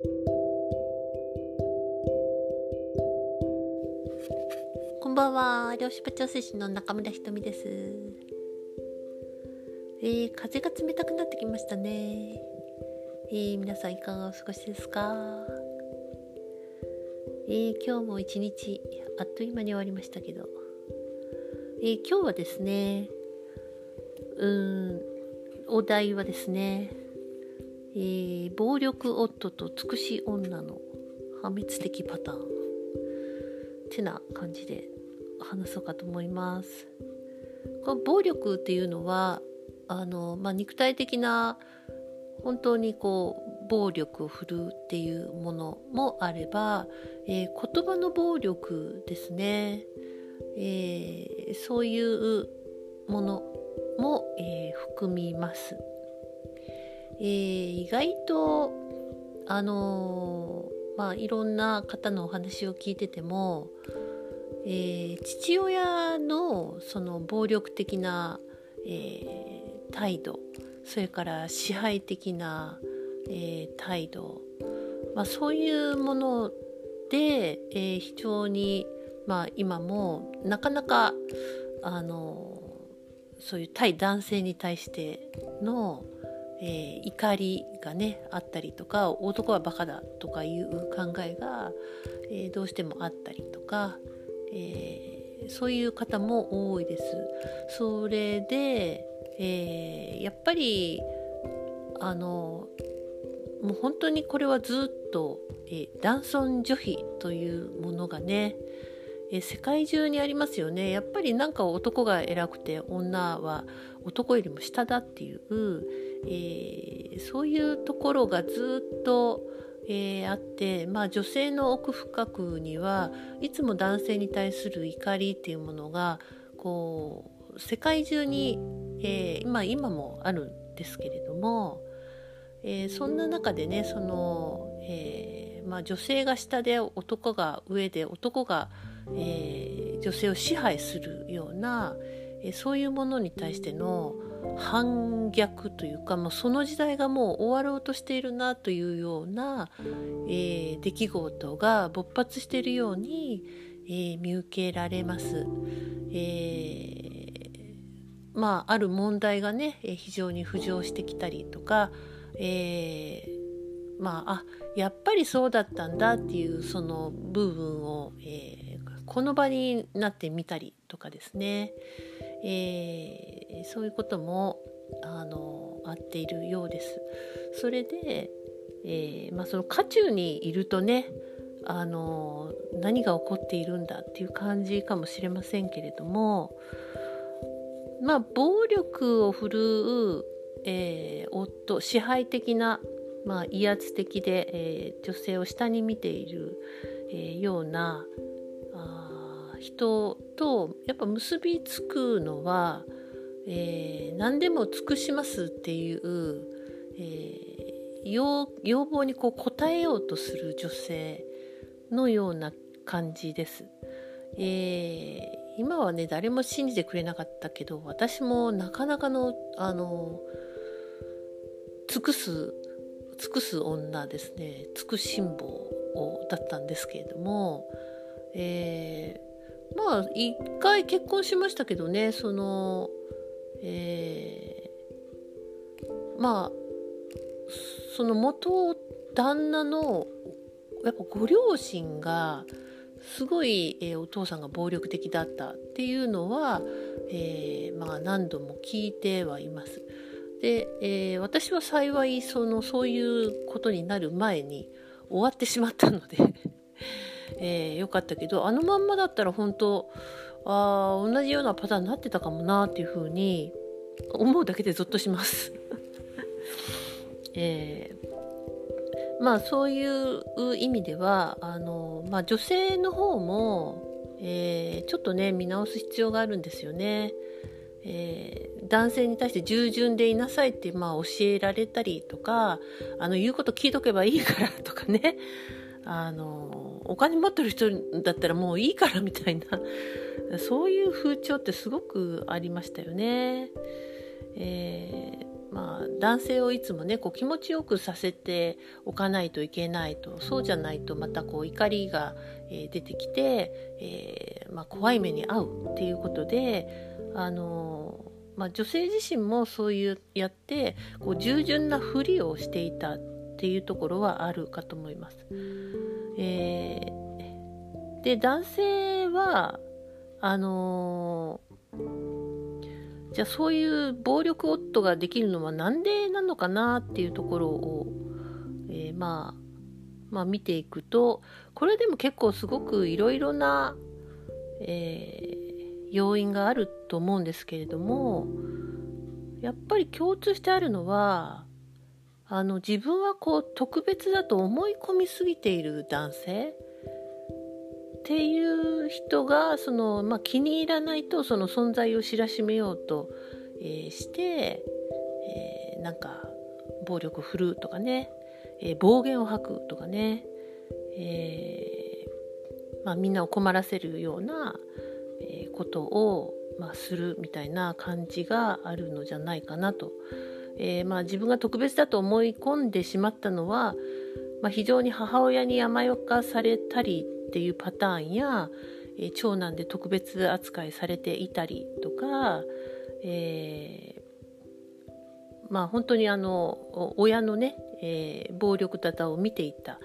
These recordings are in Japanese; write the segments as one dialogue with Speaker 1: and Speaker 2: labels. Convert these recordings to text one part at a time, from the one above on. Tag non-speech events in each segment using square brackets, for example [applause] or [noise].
Speaker 1: こんばんは。漁師部長推進の中村ひとみです。えー、風が冷たくなってきましたね。えー、皆さんいかがお過ごしですか？えー、今日も一日あっという間に終わりましたけど、えー、今日はですねうんお題はですね、えー、暴力夫と尽くし女の破滅的パターンってな感じで話そうかと思います。この暴力っていうのはあの、まあ、肉体的な本当にこう暴力を振るうっていうものもあれば、えー、言葉の暴力ですね、えー、そういうものも、えー、含みます、え意外とあのまあいろんな方のお話を聞いてても、え父親のその暴力的な、え態度それから支配的な、えー、態度、まあ、そういうもので、えー、非常に、まあ、今もなかなかあのそういう対男性に対しての、えー、怒りがねあったりとか男はバカだとかいう考えが、えー、どうしてもあったりとか、えー、そういう方も多いです。それでえ、やっぱりあのもう本当にこれはずっと、え、男尊女卑というものがね、え、世界中にありますよねやっぱりなんか男が偉くて女は男よりも下だっていう、えー、そういうところがずっと、えー、あって、まあ、女性の奥深くにはいつも男性に対する怒りっていうものがこう世界中にえー、まあ、今もあるんですけれども、えー、そんな中でねその、えー、まあ、女性が下で男が上で男が、え女性を支配するような、そういうものに対しての反逆というかもうその時代がもう終わろうとしているなというような、え出来事が勃発しているように、え見受けられます。えーまあ、ある問題がね、非常に浮上してきたりとか、え、まああやっぱりそうだったんだっていうその部分を、え、この場になってみたりとかですね、えー、そういうこともあのあっているようです。それで、えーまあ、その渦中にいるとねあの何が起こっているんだっていう感じかもしれませんけれどもまあ暴力を振るう、えー、夫支配的な、まあ、威圧的で、えー、女性を下に見ている、えー、ようなあ人とやっぱ結びつくのは、えー、何でも尽くしますっていう、えー、要望にこう応えようとする女性のような感じです。えー、今はね誰も信じてくれなかったけど私もなかなかのあの尽くす尽くす女ですね尽くしん坊だったんですけれども、え、まあ一回結婚しましたけどねその、えー、まあその元旦那のやっぱご両親がすごい、えー、お父さんが暴力的だったっていうのは、えー、まあ、何度も聞いてはいます。で、えー、私は幸いそのそういうことになる前に終わってしまったので [laughs] えー、よかったけどあのまんまだったら本当あ同じようなパターンになってたかもなっていうふうに思うだけでゾッとします。[laughs] えー、まあそういう意味ではあの、まあ、女性の方も、えー、ちょっとね見直す必要があるんですよね。えー、男性に対して従順でいなさいって、まあ、教えられたりとかあの言うこと聞いとけばいいからとかねあのお金持ってる人だったらもういいからみたいな [laughs] そういう風潮ってすごくありましたよね。えーまあ、男性をいつもねこう気持ちよくさせておかないといけないとそうじゃないとまたこう怒りが、え、出てきて、えー、まあ、怖い目に遭うっていうことで、あのまあ、女性自身もそういうやってこう従順なふりをしていたっていうところはあるかと思います。えー、で男性はあのじゃあそういう暴力夫ができるのは何でなのかなっていうところを、えー、まあまあ見ていくとこれでも結構すごくいろいろな、えー、要因があると思うんですけれどもやっぱり共通してあるのはあの自分はこう特別だと思い込みすぎている男性？っていう人がその、まあ、気に入らないとその存在を知らしめようと、えー、して、えー、なんか暴力振るうとかね、えー、暴言を吐くとかね、えまあ、みんなを困らせるような、えことを、まあ、するみたいな感じがあるのじゃないかなと。えまあ、自分が特別だと思い込んでしまったのは、まあ、非常に母親に甘やかされたりっていうパターンや、えー、長男で特別扱いされていたりとか、えー、まあ本当にあの親のね、え、暴力沙汰を見ていた、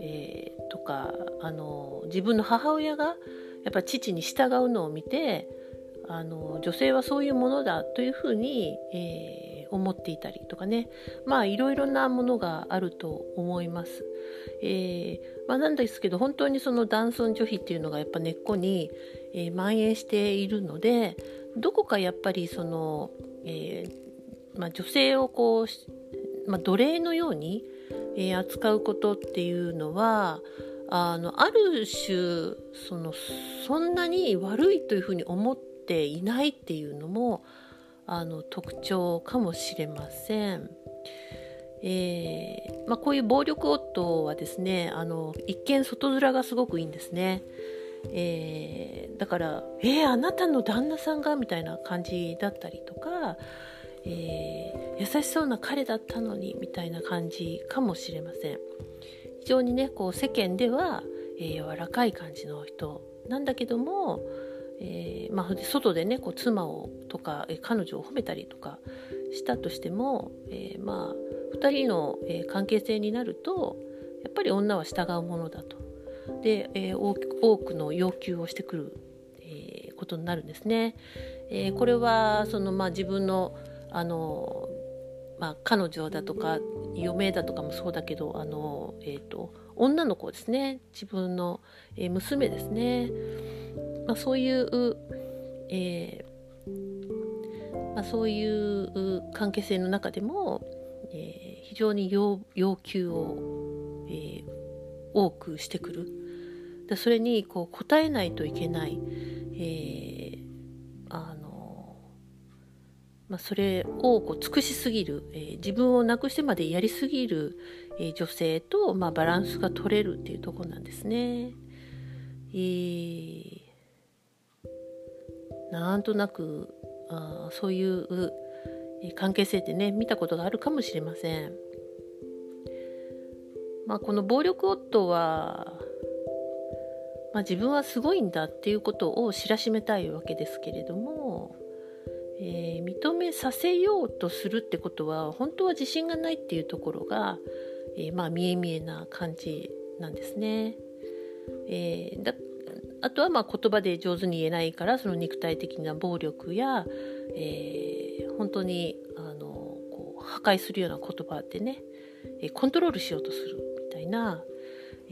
Speaker 1: え、とかあの自分の母親がやっぱ父に従うのを見てあの女性はそういうものだというふうに、えー、思っていたりとかねまあいろいろなものがあると思います。えー、まあ、なんですけど本当にその男尊女卑っていうのがやっぱ根っこに、えー、蔓延しているのでどこかやっぱりその、えー、まあ、女性をこう、まあ、奴隷のように、え扱うことっていうのはあのある種そのそんなに悪いというふうに思っていないっていうのもあの特徴かもしれません。えー、まあ、こういう暴力夫はですねあの一見外面がすごくいいんですね、えー、だから「えー、あなたの旦那さんが?」みたいな感じだったりとか、え優しそうな彼だったのにみたいな感じかもしれません非常にねこう世間では、え柔らかい感じの人なんだけども、えまあ、外でねこう妻をとか、彼女を褒めたりとかしたとしても、えまあ2人の、関係性になるとやっぱり女は従うものだと。で、え多くの要求をしてくる、えことになるんですね。えこれはその、まあ、自分のあの、まあ、彼女だとか嫁だとかもそうだけどあの、えーと、女の子ですね。自分の、え娘ですね、まあ、そういう、えーまあ、そういう関係性の中でもえー、非常に要求を、えー、多くしてくるでそれにこう答えないといけない、えー、あのまあ、それをこう尽くしすぎる、えー、自分をなくしてまでやりすぎる、えー、女性と、まあ、バランスが取れるっていうところなんですね。えー、なんとなくあそういう関係性ってね見たことがあるかもしれません。まあ、この暴力夫は、まあ、自分はすごいんだっていうことを知らしめたいわけですけれども、えー、認めさせようとするってことは本当は自信がないっていうところが、えー、まあ見え見えな感じなんですね。えー、だあとはまあ言葉で上手に言えないからその肉体的な暴力や、えー、本当にあのこう破壊するような言葉でねコントロールしようとするみたいな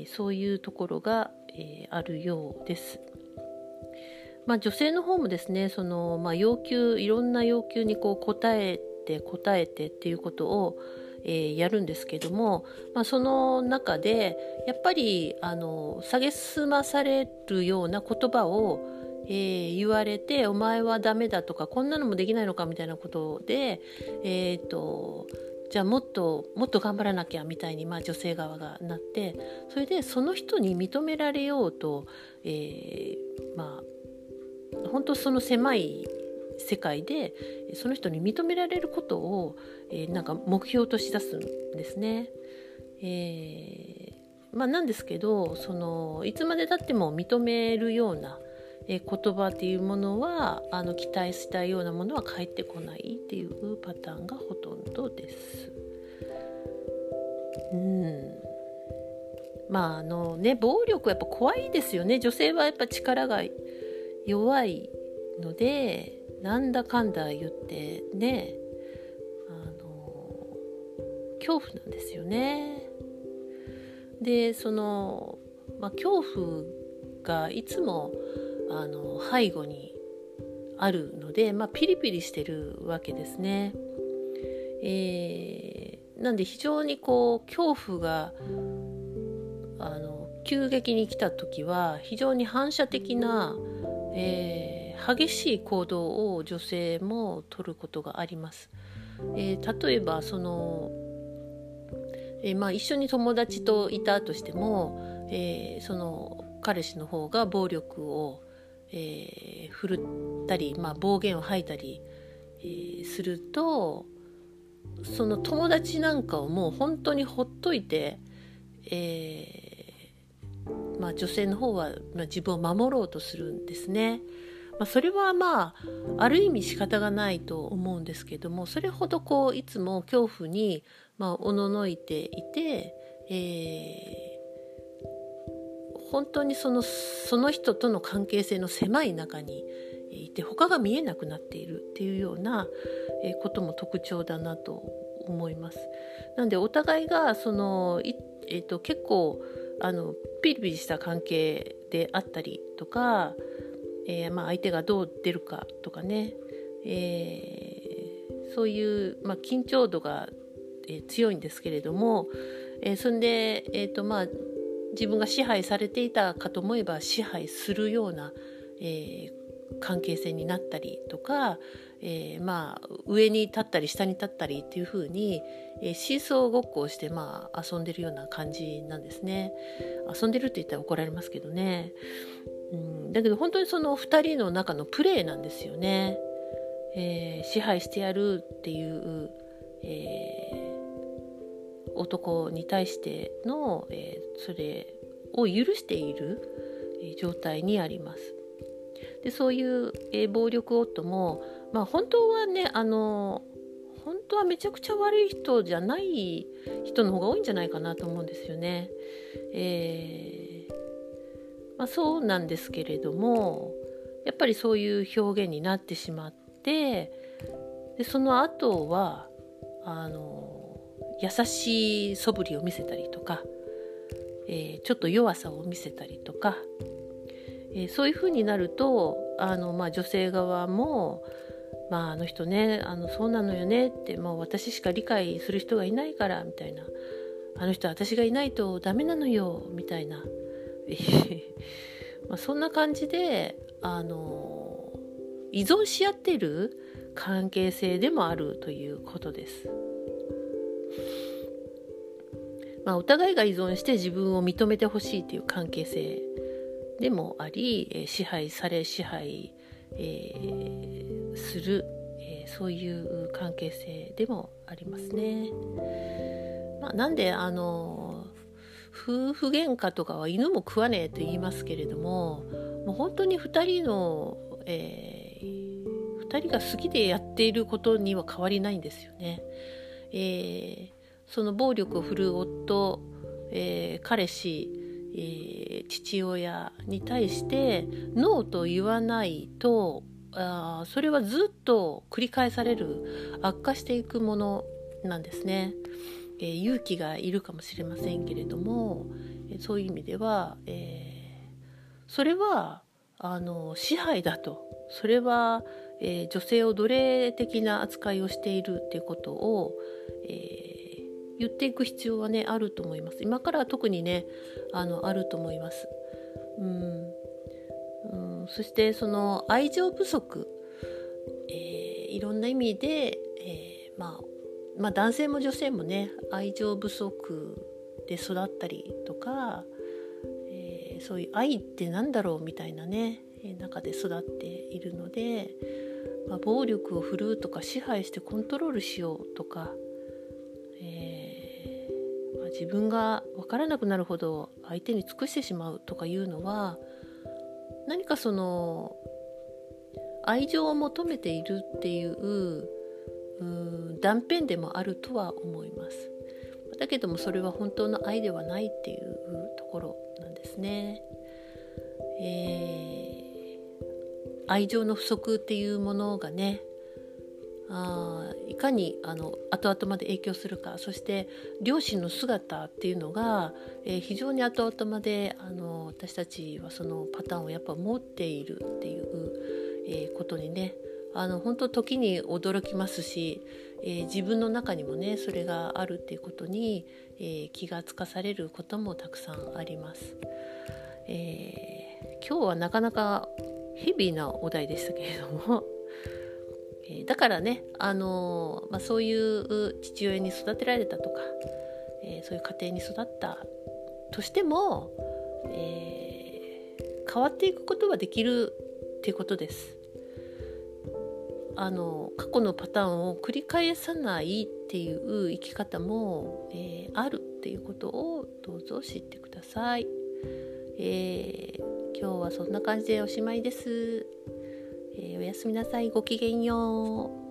Speaker 1: そういうところが、えー、あるようです。まあ、女性の方もですねその、まあ、要求いろんな要求にこう答えて答えてっていうことを、え、やるんですけども、まあ、その中でやっぱりあの蔑まされるような言葉をえー、言われて「お前はダメだ」とか「こんなのもできないのか」みたいなことで、えーと、じゃあもっともっと頑張らなきゃみたいに、まあ、女性側がなってそれでその人に認められようと、えー、まあ本当その狭い世界でその人に認められることを、えー、なんか目標としだすんですね。えー、まあ、なんですけどそのいつまでたっても認めるような、え言葉っていうものはあの期待したようなものは返ってこないっていうパターンがほとんどです。うんまああのね暴力はやっぱ怖いですよね女性はやっぱ力が弱いのでなんだかんだ言ってねあの恐怖なんですよね。でその、まあ、恐怖がいつもあの背後にあるので、まあ、ピリピリしてるわけですね。えー、なんで非常にこう恐怖があの急激に来た時は非常に反射的な、えー、激しい行動を女性も取ることがあります。えー、例えばその、えー、まあ、一緒に友達といたとしても、えその彼氏の方が暴力を、え振るったり、まあ、暴言を吐いたり、えするとその友達なんかをもう本当にほっといて、えー、まあ、女性の方は、まあ、自分を守ろうとするんですね。まあ、それはまあある意味仕方がないと思うんですけどもそれほどこういつも恐怖にまあおののいていて、えー、本当にそのその人との関係性の狭い中にいて他が見えなくなっているっていうようなことも特徴だなと思います。なんでお互いがその、えーと、結構あのピリピリした関係であったりとか、えー、まあ、相手がどう出るかとかね、えー、そういう、まあ、緊張度が、え強いんですけれども、えそんで、えーとまあ、自分が支配されていたかと思えば支配するような、え関係性になったりとか、えー、まあ上に立ったり下に立ったりっていう風に、えー、シーソーごっこをしてまあ遊んでるような感じなんですね。遊んでるって言ったら怒られますけどね、うん、だけど本当にその2人の中のプレーなんですよね、えー、支配してやるっていう、え男に対しての、えそれを許している状態にあります。でそういう、えー、暴力夫も、まあ、本当はねあの本当はめちゃくちゃ悪い人じゃない人の方が多いんじゃないかなと思うんですよね。えー、まあ、そうなんですけれどもやっぱりそういう表現になってしまってでその後はあの優しい素振りを見せたりとか、えー、ちょっと弱さを見せたりとかえー、そういうふうになるとあの、まあ、女性側も、まあ、あの人ねあのそうなのよねってもう私しか理解する人がいないからみたいなあの人は私がいないとダメなのよみたいな [laughs] まあそんな感じであの依存し合っている関係性でもあるということです。まあ、お互いが依存して自分を認めてほしいという関係性でもあり支配され支配、えー、する、えー、そういう関係性でもありますね。まあ、なんであの夫婦喧嘩とかは犬も食わねえと言いますけれどももう本当に2人の、えー、2人が好きでやっていることには変わりないんですよね。えー、その暴力を振るう夫、えー、彼氏えー、父親に対してノーと言わないとあそれはずっと繰り返される悪化していくものなんですね、えー、勇気がいるかもしれませんけれども、えそういう意味では、えー、それはあの支配だと。それは、え女性を奴隷的な扱いをしているっていうことを、え言っていく必要はねあると思います。今からは特にねあのあると思います。うん。うん。そしてその愛情不足、えー、いろんな意味で、えー、まあ、まあ男性も女性もね愛情不足で育ったりとか、えー、そういう愛ってなんだろうみたいなね中で育っているのでまあ、暴力を振るうとか支配してコントロールしようとか、えー、まあ、自分が分からなくなるほど相手に尽くしてしまうとかいうのは何かその愛情を求めているっていうう断片でもあるとは思います。だけどもそれは本当の愛ではないっていうところなんですね。えー、愛情の不足っていうものがねあいかにあの後々まで影響するかそして両親の姿っていうのが、えー、非常に後々まであの私たちはそのパターンをやっぱ持っているっていう、えー、ことにねあの本当時に驚きますし、えー、自分の中にもねそれがあるっていうことに、え気がつかされることもたくさんあります。え今日はなかなかヘビーなお題でしたけれども [laughs] えだからね、あのまあ、そういう父親に育てられたとか、え、そういう家庭に育ったとしても、え、変わっていくことはできるっていうことです。あの過去のパターンを繰り返さないっていう生き方も、えー、あるっていうことをどうぞ知ってください。えー、今日はそんな感じでおしまいです。えー、おやすみなさい。ごきげんよう。